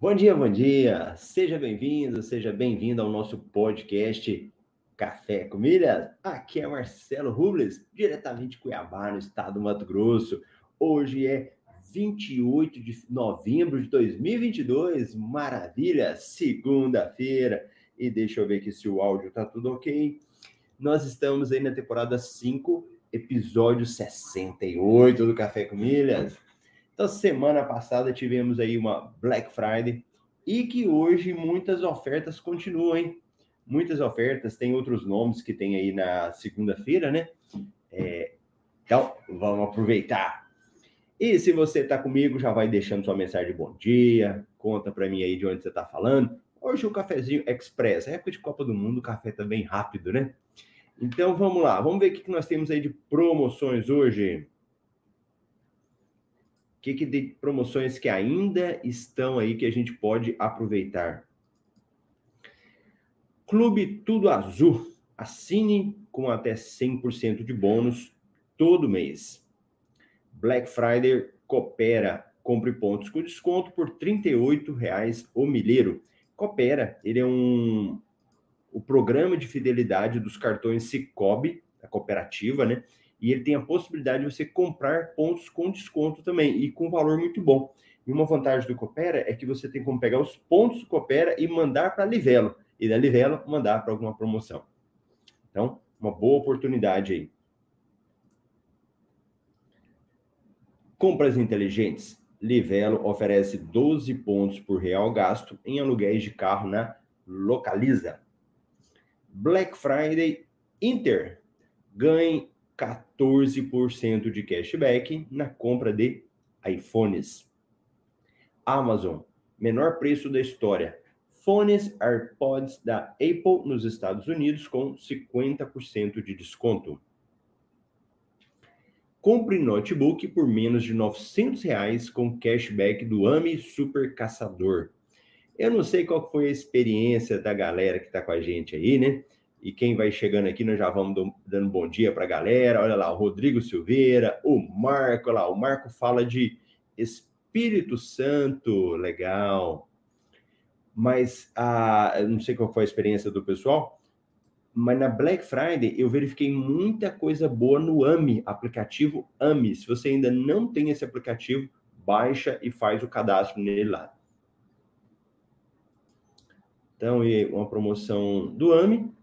Bom dia, bom dia. Seja bem-vindo, seja bem-vindo ao nosso podcast Café com Milhas. Aqui é Marcelo Rubles, diretamente de Cuiabá, no estado do Mato Grosso. Hoje é 28 de novembro de 2022. Maravilha! Segunda-feira. E deixa eu ver aqui se o áudio tá tudo ok. Nós estamos aí na temporada 5, episódio 68 do Café com Milhas. Então, semana passada tivemos aí uma Black Friday e que hoje muitas ofertas continuam, hein? Muitas ofertas, tem outros nomes que tem aí na segunda-feira, né? É, então, vamos aproveitar. E se você está comigo, já vai deixando sua mensagem de bom dia, conta para mim aí de onde você está falando. Hoje o cafezinho express, é época de Copa do Mundo, o café tá bem rápido, né? Então vamos lá, vamos ver o que nós temos aí de promoções hoje que, que de promoções que ainda estão aí que a gente pode aproveitar? Clube Tudo Azul. Assine com até 100% de bônus todo mês. Black Friday coopera. Compre pontos com desconto por R$ 38,00 o milheiro. Coopera, ele é um o programa de fidelidade dos cartões Cicobi, a cooperativa, né? E ele tem a possibilidade de você comprar pontos com desconto também e com valor muito bom. E uma vantagem do Coopera é que você tem como pegar os pontos do Coopera e mandar para a Livelo, e da Livelo mandar para alguma promoção. Então, uma boa oportunidade aí. Compras inteligentes. Livelo oferece 12 pontos por real gasto em aluguéis de carro na Localiza. Black Friday Inter. Ganhe 14% de cashback na compra de iPhones. Amazon, menor preço da história. Fones AirPods da Apple nos Estados Unidos com 50% de desconto. Compre notebook por menos de 900 reais com cashback do AMI Super Caçador. Eu não sei qual foi a experiência da galera que está com a gente aí, né? E quem vai chegando aqui, nós já vamos dando bom dia para a galera. Olha lá, o Rodrigo Silveira, o Marco, olha lá, o Marco fala de Espírito Santo, legal. Mas a, não sei qual foi a experiência do pessoal, mas na Black Friday eu verifiquei muita coisa boa no AMI, aplicativo AMI. Se você ainda não tem esse aplicativo, baixa e faz o cadastro nele lá. Então, uma promoção do AMI.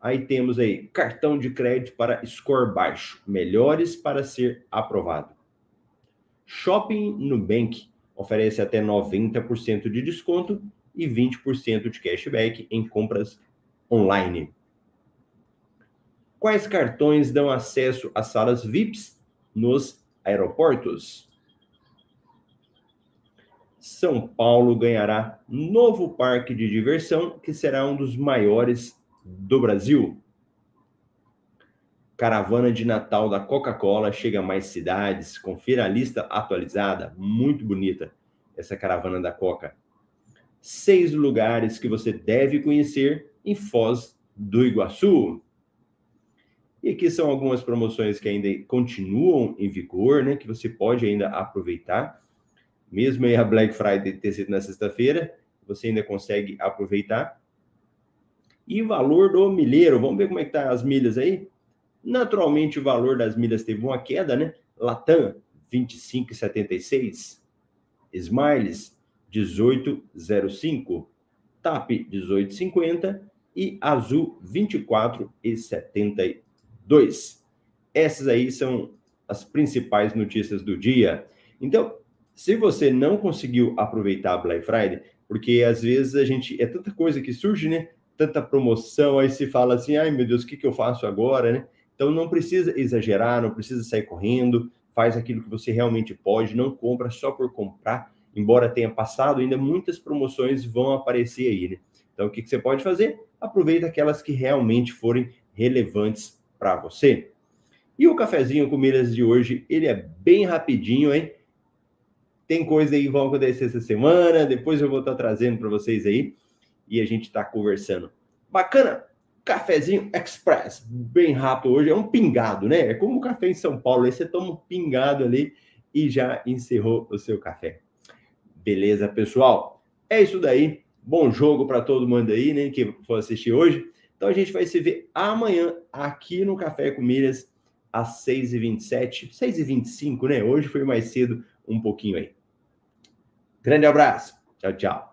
Aí temos aí cartão de crédito para score baixo, melhores para ser aprovado. Shopping Nubank oferece até 90% de desconto e 20% de cashback em compras online. Quais cartões dão acesso às salas VIPs nos aeroportos? São Paulo ganhará novo parque de diversão que será um dos maiores do Brasil. Caravana de Natal da Coca-Cola chega a mais cidades. Confira a lista atualizada, muito bonita essa caravana da Coca. Seis lugares que você deve conhecer em Foz do Iguaçu. E aqui são algumas promoções que ainda continuam em vigor, né? Que você pode ainda aproveitar. Mesmo a Black Friday ter sido na sexta-feira, você ainda consegue aproveitar. E valor do milheiro, vamos ver como é que tá as milhas aí? Naturalmente, o valor das milhas teve uma queda, né? Latam, 25,76. Smiles, 18,05. TAP, 18,50. E Azul, 24,72. Essas aí são as principais notícias do dia. Então, se você não conseguiu aproveitar a Black Friday, porque às vezes a gente é tanta coisa que surge, né? Tanta promoção, aí se fala assim, ai meu Deus, o que, que eu faço agora, né? Então não precisa exagerar, não precisa sair correndo, faz aquilo que você realmente pode, não compra só por comprar, embora tenha passado, ainda muitas promoções vão aparecer aí, né? Então o que, que você pode fazer? Aproveita aquelas que realmente forem relevantes para você. E o cafezinho com milhas de hoje, ele é bem rapidinho, hein? Tem coisa aí que vão acontecer essa semana, depois eu vou estar trazendo para vocês aí e a gente está conversando. Bacana! Cafezinho Express, bem rápido hoje, é um pingado, né? É como o café em São Paulo, aí você toma um pingado ali e já encerrou o seu café. Beleza, pessoal? É isso daí. Bom jogo para todo mundo aí, né? Que for assistir hoje. Então a gente vai se ver amanhã aqui no Café com Milhas, às 6h27, 6h25, né? Hoje foi mais cedo um pouquinho aí. Grande abraço. Tchau, tchau.